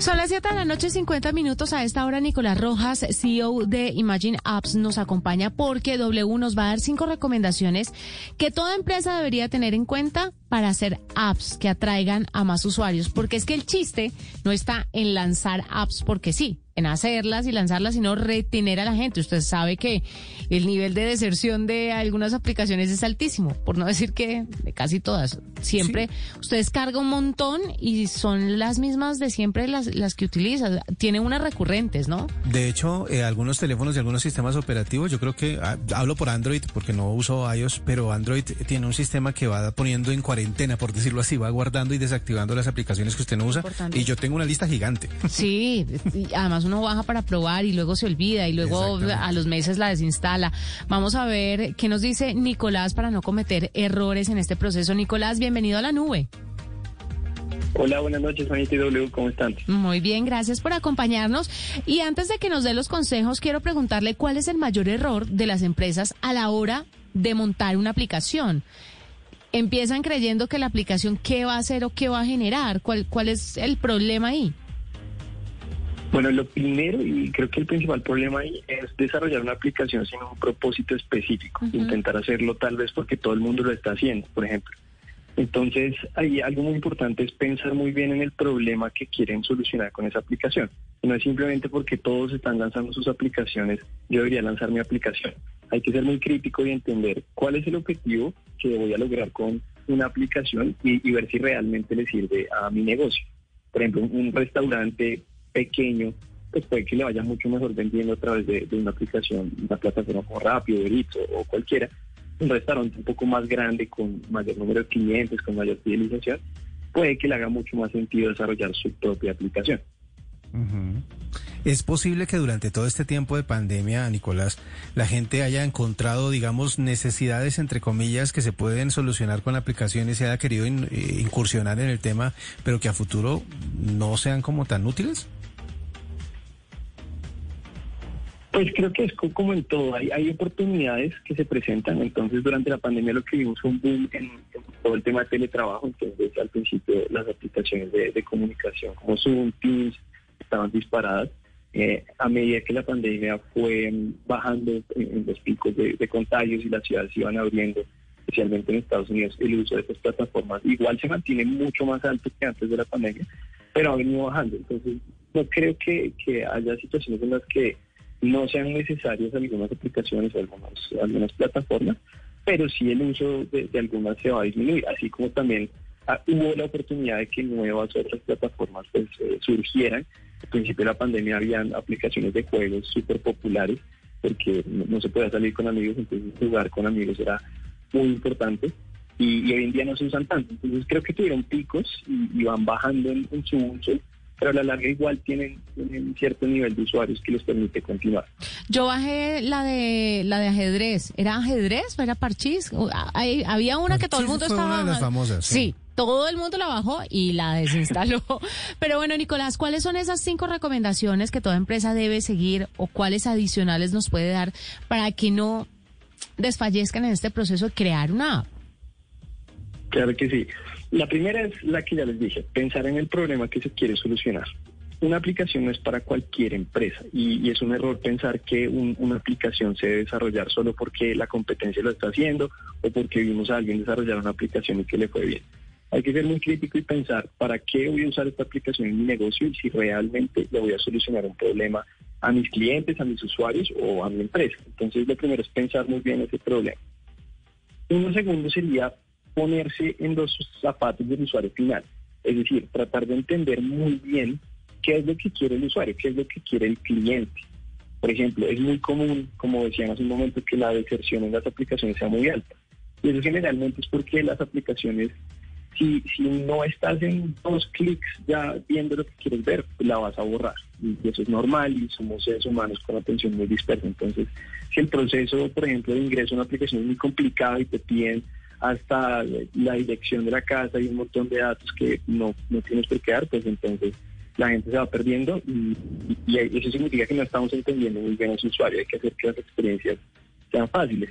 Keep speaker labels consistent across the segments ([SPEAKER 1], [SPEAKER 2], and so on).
[SPEAKER 1] Son las 7 de la noche, 50 minutos. A esta hora, Nicolás Rojas, CEO de Imagine Apps, nos acompaña porque W nos va a dar cinco recomendaciones que toda empresa debería tener en cuenta para hacer apps que atraigan a más usuarios. Porque es que el chiste no está en lanzar apps porque sí, en hacerlas y lanzarlas, sino retener a la gente. Usted sabe que el nivel de deserción de algunas aplicaciones es altísimo, por no decir que de casi todas. Siempre usted descarga un montón y son las mismas de siempre las, las que utiliza. Tiene unas recurrentes, ¿no?
[SPEAKER 2] De hecho, eh, algunos teléfonos y algunos sistemas operativos, yo creo que ah, hablo por Android porque no uso iOS, pero Android tiene un sistema que va poniendo en cuarentena, por decirlo así, va guardando y desactivando las aplicaciones que usted no usa.
[SPEAKER 1] Importante.
[SPEAKER 2] Y yo tengo una lista gigante.
[SPEAKER 1] Sí, y además uno baja para probar y luego se olvida y luego a los meses la desinstala. Vamos a ver qué nos dice Nicolás para no cometer errores en este proceso. Nicolás, bienvenido a la nube.
[SPEAKER 3] Hola, buenas noches, Juanita y W, ¿cómo están?
[SPEAKER 1] Muy bien, gracias por acompañarnos. Y antes de que nos dé los consejos, quiero preguntarle cuál es el mayor error de las empresas a la hora de montar una aplicación. Empiezan creyendo que la aplicación qué va a hacer o qué va a generar. ¿Cuál, cuál es el problema ahí?
[SPEAKER 3] Bueno, lo primero y creo que el principal problema ahí es desarrollar una aplicación sin un propósito específico, intentar hacerlo tal vez porque todo el mundo lo está haciendo, por ejemplo. Entonces, ahí algo muy importante es pensar muy bien en el problema que quieren solucionar con esa aplicación. No es simplemente porque todos están lanzando sus aplicaciones, yo debería lanzar mi aplicación. Hay que ser muy crítico y entender cuál es el objetivo que voy a lograr con una aplicación y, y ver si realmente le sirve a mi negocio. Por ejemplo, un restaurante pequeño, pues puede que le vaya mucho mejor vendiendo a través de, una aplicación, una plataforma como Rápido, Eats o, cualquiera. Un restaurante un poco más grande, con mayor número de clientes, con mayor fidelización, puede que le haga mucho más sentido desarrollar su propia aplicación.
[SPEAKER 2] ¿Es posible que durante todo este tiempo de pandemia, Nicolás, la gente haya encontrado, digamos, necesidades, entre comillas, que se pueden solucionar con la aplicación y se haya querido eh, incursionar en el tema, pero que a futuro no sean como tan útiles?
[SPEAKER 3] Pues creo que es co- como en todo, hay, hay oportunidades que se presentan, entonces durante la pandemia lo que vimos fue un boom en, en todo el tema de teletrabajo, entonces al principio las aplicaciones de, de comunicación como Zoom, Teams estaban disparadas, Eh, a medida que la pandemia fue mm, bajando en, en los picos de, de contagios y las ciudades iban abriendo, especialmente en Estados Unidos, el uso de estas plataformas igual se mantiene mucho más alto que antes de la pandemia, pero ha venido bajando, entonces no creo que, que haya situaciones en las que no sean necesarias algunas aplicaciones o algunas, algunas plataformas, pero sí el uso de, de algunas se va a disminuir, así como también ah, hubo la oportunidad de que nuevas otras plataformas pues, eh, surgieran. Al principio de la pandemia habían aplicaciones de juegos súper populares, porque no, no se podía salir con amigos, entonces jugar con amigos era muy importante. Y, y hoy en día no se usan tanto. Entonces creo que tuvieron picos y, y van bajando en, en su uso, pero a la larga igual tienen, tienen cierto nivel de usuarios que les permite continuar.
[SPEAKER 1] Yo bajé la de la de ajedrez. ¿Era ajedrez o era parchís? Hay- había una que todo el
[SPEAKER 2] Parchís
[SPEAKER 1] mundo
[SPEAKER 2] fue
[SPEAKER 1] estaba
[SPEAKER 2] una de las famosas, sí.
[SPEAKER 1] Sí, todo el mundo la bajó y la desinstaló. Pero bueno, Nicolás, ¿cuáles son esas cinco recomendaciones que toda empresa debe seguir o cuáles adicionales nos puede dar para que no desfallezcan en este proceso de crear una app?
[SPEAKER 3] Claro que sí. La primera es la que ya les dije, pensar en el problema que se quiere solucionar. Una aplicación no es para cualquier empresa y, es un error pensar que un- una aplicación se debe desarrollar solo porque la competencia lo está haciendo o porque vimos a alguien desarrollar una aplicación y que le fue bien. Hay que ser muy crítico y pensar para qué voy a usar esta aplicación en mi negocio y si realmente le voy a solucionar un problema a mis clientes, a mis usuarios o a mi empresa. Entonces lo primero es pensar muy bien ese problema. Uno segundo sería ponerse en los zapatos del usuario final, es decir, tratar de entender muy bien qué es lo que quiere el usuario, qué es lo que quiere el cliente. Por ejemplo, es muy común, como decían hace un momento, que la deserción en las aplicaciones sea muy alta. Y eso generalmente es porque las aplicaciones si, si no estás en dos clics ya viendo lo que quieres ver, la vas a borrar. Y eso es normal y somos seres humanos con atención muy dispersa. Entonces, si el proceso, por ejemplo, de ingreso a una aplicación es muy complicado y te piden hasta la dirección de la casa y un montón de datos que no, no tienes por qué dar, pues entonces la gente se va perdiendo y, eso significa que no estamos entendiendo muy bien a su usuario. Hay que hacer que las experiencias sean fáciles.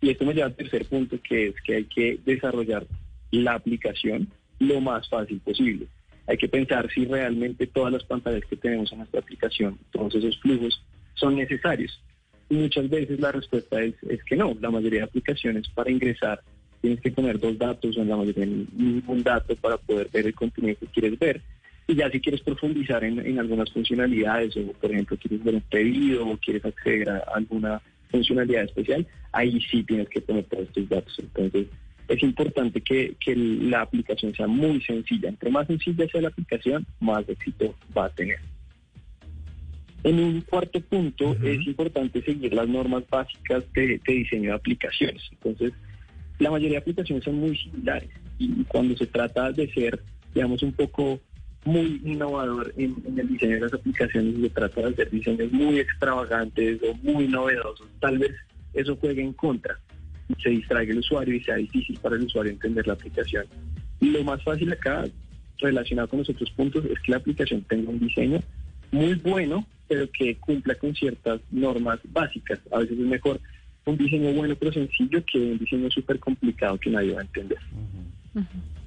[SPEAKER 3] Y esto me lleva al tercer punto, que es que hay que desarrollar la aplicación lo más fácil posible. Hay que pensar si realmente todas las pantallas que tenemos en nuestra aplicación, todos esos flujos, son necesarios. Y muchas veces la respuesta es, es que no. La mayoría de aplicaciones para ingresar tienes que poner dos datos o en la mayoría ningún dato para poder ver el contenido que quieres ver. Y ya si quieres profundizar en, en algunas funcionalidades o por ejemplo quieres ver un pedido o quieres acceder a alguna funcionalidad especial, ahí sí tienes que poner todos estos datos. Entonces es importante que, que la aplicación sea muy sencilla. Entre más sencilla sea la aplicación, más éxito va a tener. En un cuarto punto, es importante seguir las normas básicas de, de, diseño de aplicaciones. Entonces, la mayoría de aplicaciones son muy similares y cuando se trata de ser, digamos, un poco muy innovador en, el diseño de las aplicaciones se trata de hacer diseños muy extravagantes o muy novedosos, tal vez eso juegue en contra se distraiga el usuario y sea difícil para el usuario entender la aplicación. Lo más fácil acá, relacionado con los otros puntos, es que la aplicación tenga un diseño muy bueno, pero que cumpla con ciertas normas básicas. A veces es mejor un diseño bueno pero sencillo que un diseño súper complicado que nadie va a entender.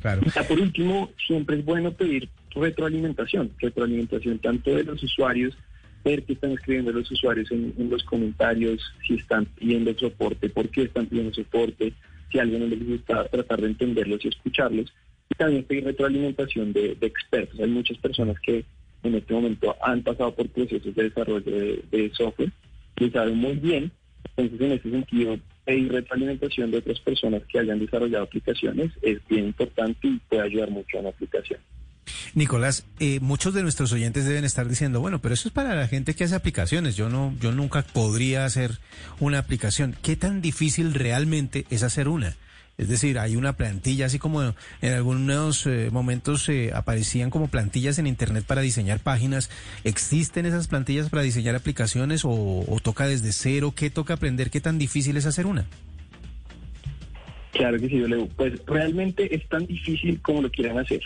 [SPEAKER 3] Claro. por último, siempre es bueno pedir retroalimentación, retroalimentación tanto de los usuarios, ver qué están escribiendo los usuarios en, los comentarios, si están pidiendo soporte, por qué están pidiendo soporte, si a alguien no les gusta tratar de entenderlos y escucharlos. Y también pedir retroalimentación de, expertos. Hay muchas personas que en este momento han pasado por procesos de desarrollo de, de software y saben muy bien entonces, en ese sentido, pedir retroalimentación de otras personas que hayan desarrollado aplicaciones es bien importante y puede ayudar mucho a la aplicación.
[SPEAKER 2] Nicolás, eh, muchos de nuestros oyentes deben estar diciendo, bueno, pero eso es para la gente que hace aplicaciones. Yo no, yo nunca podría hacer una aplicación. ¿Qué tan difícil realmente es hacer una? Es decir, hay una plantilla, así como en algunos eh, momentos eh, aparecían como plantillas en Internet para diseñar páginas. ¿Existen esas plantillas para diseñar aplicaciones o, toca desde cero? ¿Qué toca aprender? ¿Qué tan difícil es hacer una?
[SPEAKER 3] Claro que sí, Leo. Pues realmente es tan difícil como lo quieran hacer.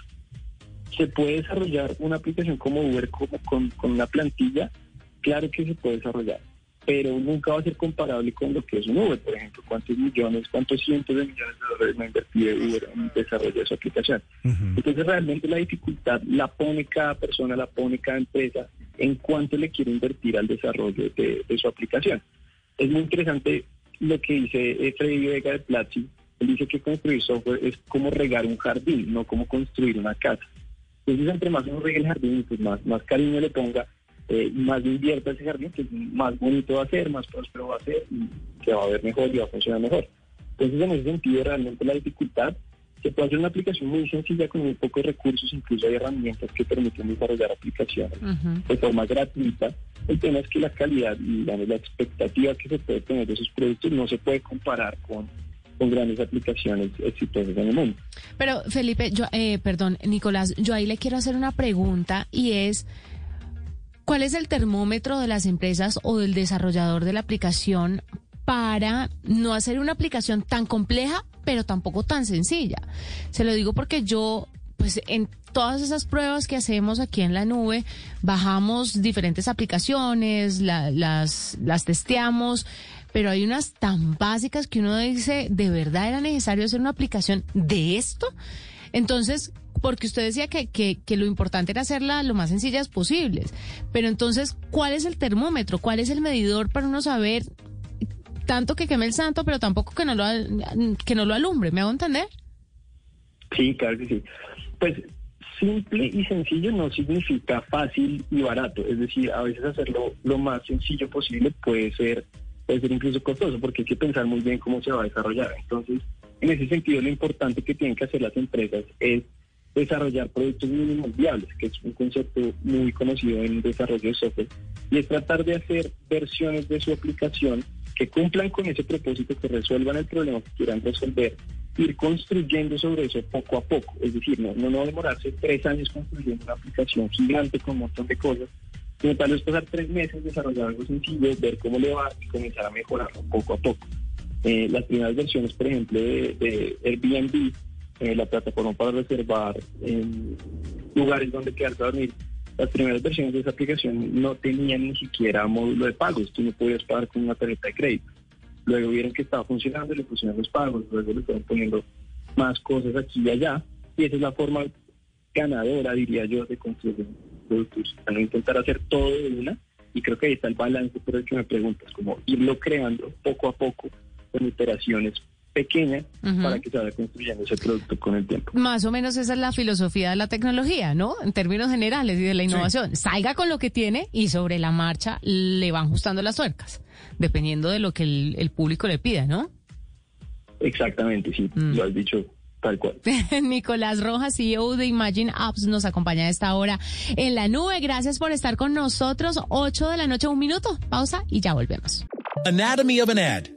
[SPEAKER 3] ¿Se puede desarrollar una aplicación como Uber como con, con una plantilla? Claro que se puede desarrollar pero nunca va a ser comparable con lo que es un Uber, por ejemplo, cuántos millones, cuántos cientos de millones de dólares no invertido Uber en el desarrollo de su aplicación. Entonces realmente la dificultad la pone cada persona, la pone cada empresa en cuánto le quiere invertir al desarrollo de, su aplicación. Es muy interesante lo que dice Freddy Vega de Platzi. Él dice que construir software es como regar un jardín, no como construir una casa. Entonces, entre más uno regue el jardín, pues más, más cariño le ponga, eh, más invierta ese jardín, que más bonito va a ser, más próspero va a ser y se va a ver mejor y va a funcionar mejor. Entonces, en ese sentido, realmente la dificultad se puede hacer una aplicación muy sencilla con muy pocos recursos, incluso hay herramientas que permiten desarrollar aplicaciones de forma gratuita. El tema es que la calidad y la expectativa que se puede tener de esos productos no se puede comparar con con grandes aplicaciones exitosas en el mundo.
[SPEAKER 1] Pero Felipe, yo, eh, perdón, Nicolás, yo ahí le quiero hacer una pregunta y es, ¿Cuál es el termómetro de las empresas o del desarrollador de la aplicación para no hacer una aplicación tan compleja, pero tampoco tan sencilla? Se lo digo porque yo, pues en todas esas pruebas que hacemos aquí en la nube, bajamos diferentes aplicaciones, las, las testeamos, pero hay unas tan básicas que uno dice, ¿de verdad era necesario hacer una aplicación de esto? Entonces, porque usted decía que, que, lo importante era hacerla lo más sencillas posibles, pero entonces, ¿cuál es el termómetro? ¿Cuál es el medidor para uno saber tanto que queme el santo, pero tampoco que no lo, que no lo alumbre? ¿Me hago entender?
[SPEAKER 3] Sí, claro que sí. Pues simple y sencillo no significa fácil y barato. Es decir, a veces hacerlo lo más sencillo posible puede ser, puede ser incluso costoso, porque hay que pensar muy bien cómo se va a desarrollar. Entonces, en ese sentido, lo importante que tienen que hacer las empresas es desarrollar productos mínimos viables, que es un concepto muy conocido en desarrollo de software, y es tratar de hacer versiones de su aplicación que cumplan con ese propósito, que resuelvan el problema que quieran resolver ir construyendo sobre eso poco a poco. Es decir, no, no, no demorarse tres años construyendo una aplicación gigante con un montón de cosas, sino tal vez pasar tres meses, desarrollar algo sencillo, ver cómo le va y comenzar a mejorarlo poco a poco. Eh, las primeras versiones, por ejemplo, de, de Airbnb, eh, la plataforma para reservar en lugares donde quedarse a dormir, las primeras versiones de esa aplicación no tenían ni siquiera módulo de pagos, tú no podías pagar con una tarjeta de crédito. Luego vieron que estaba funcionando, le pusieron los pagos, luego le fueron poniendo más cosas aquí y allá, y esa es la forma ganadora, diría yo, de construir productos. No intentar hacer todo de una, y creo que ahí está el balance por el que me preguntas, como irlo creando poco a poco con iteraciones pequeñas para que se vaya construyendo ese producto con el tiempo.
[SPEAKER 1] Más o menos esa es la filosofía de la tecnología, ¿no? En términos generales y de la innovación. Salga con lo que tiene y sobre la marcha le van ajustando las tuercas, dependiendo de lo que el, público le pida, ¿no?
[SPEAKER 3] Exactamente, sí, mm. lo has dicho Tal cual.
[SPEAKER 1] Nicolás Rojas, CEO de Imagine Apps, nos acompaña a esta hora en la nube. Gracias por estar con nosotros. 8 de la noche, un minuto. Pausa y ya volvemos.
[SPEAKER 4] Anatomy of an ad.